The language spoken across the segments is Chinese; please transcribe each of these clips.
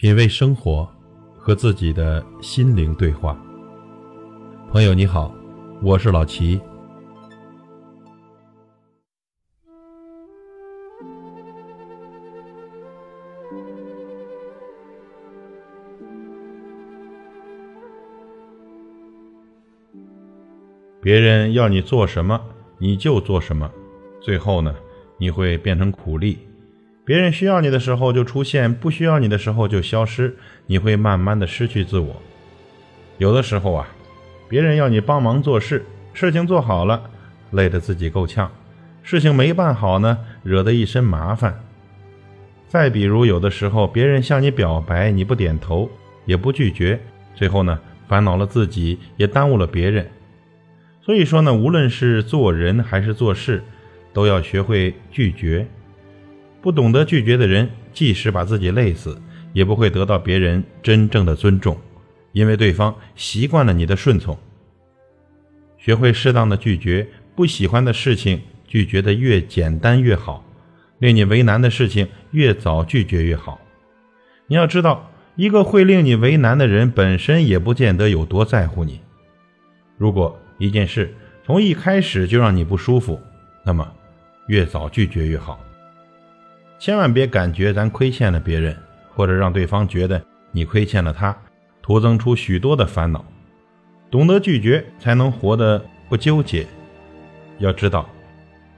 品味生活，和自己的心灵对话。朋友你好，我是老齐。别人要你做什么，你就做什么，最后呢，你会变成苦力。别人需要你的时候就出现，不需要你的时候就消失，你会慢慢的失去自我。有的时候啊，别人要你帮忙做事，事情做好了，累得自己够呛；事情没办好呢，惹得一身麻烦。再比如，有的时候别人向你表白，你不点头，也不拒绝，最后呢，烦恼了自己，也耽误了别人。所以说呢，无论是做人还是做事，都要学会拒绝。不懂得拒绝的人，即使把自己累死，也不会得到别人真正的尊重，因为对方习惯了你的顺从。学会适当的拒绝，不喜欢的事情拒绝的越简单越好，令你为难的事情越早拒绝越好。你要知道，一个会令你为难的人，本身也不见得有多在乎你。如果一件事从一开始就让你不舒服，那么越早拒绝越好。千万别感觉咱亏欠了别人，或者让对方觉得你亏欠了他，徒增出许多的烦恼。懂得拒绝，才能活得不纠结。要知道，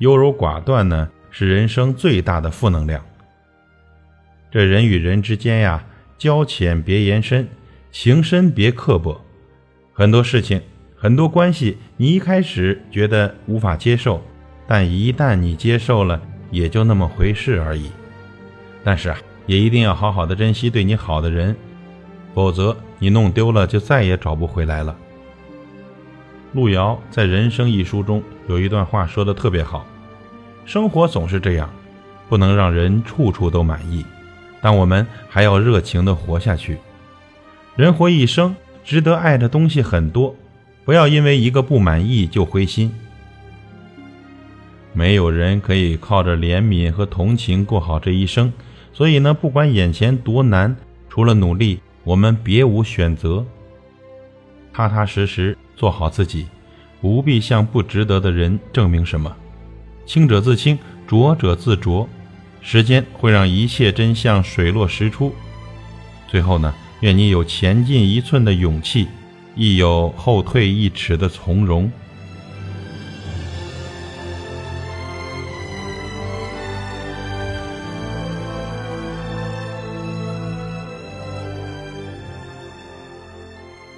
优柔寡断呢，是人生最大的负能量。这人与人之间呀，交浅别言深，情深别刻薄。很多事情，很多关系，你一开始觉得无法接受，但一旦你接受了。也就那么回事而已，但是啊，也一定要好好的珍惜对你好的人，否则你弄丢了就再也找不回来了。路遥在《人生》一书中有一段话说的特别好：生活总是这样，不能让人处处都满意，但我们还要热情的活下去。人活一生，值得爱的东西很多，不要因为一个不满意就灰心。没有人可以靠着怜悯和同情过好这一生，所以呢，不管眼前多难，除了努力，我们别无选择。踏踏实实做好自己，不必向不值得的人证明什么。清者自清，浊者自浊。时间会让一切真相水落石出。最后呢，愿你有前进一寸的勇气，亦有后退一尺的从容。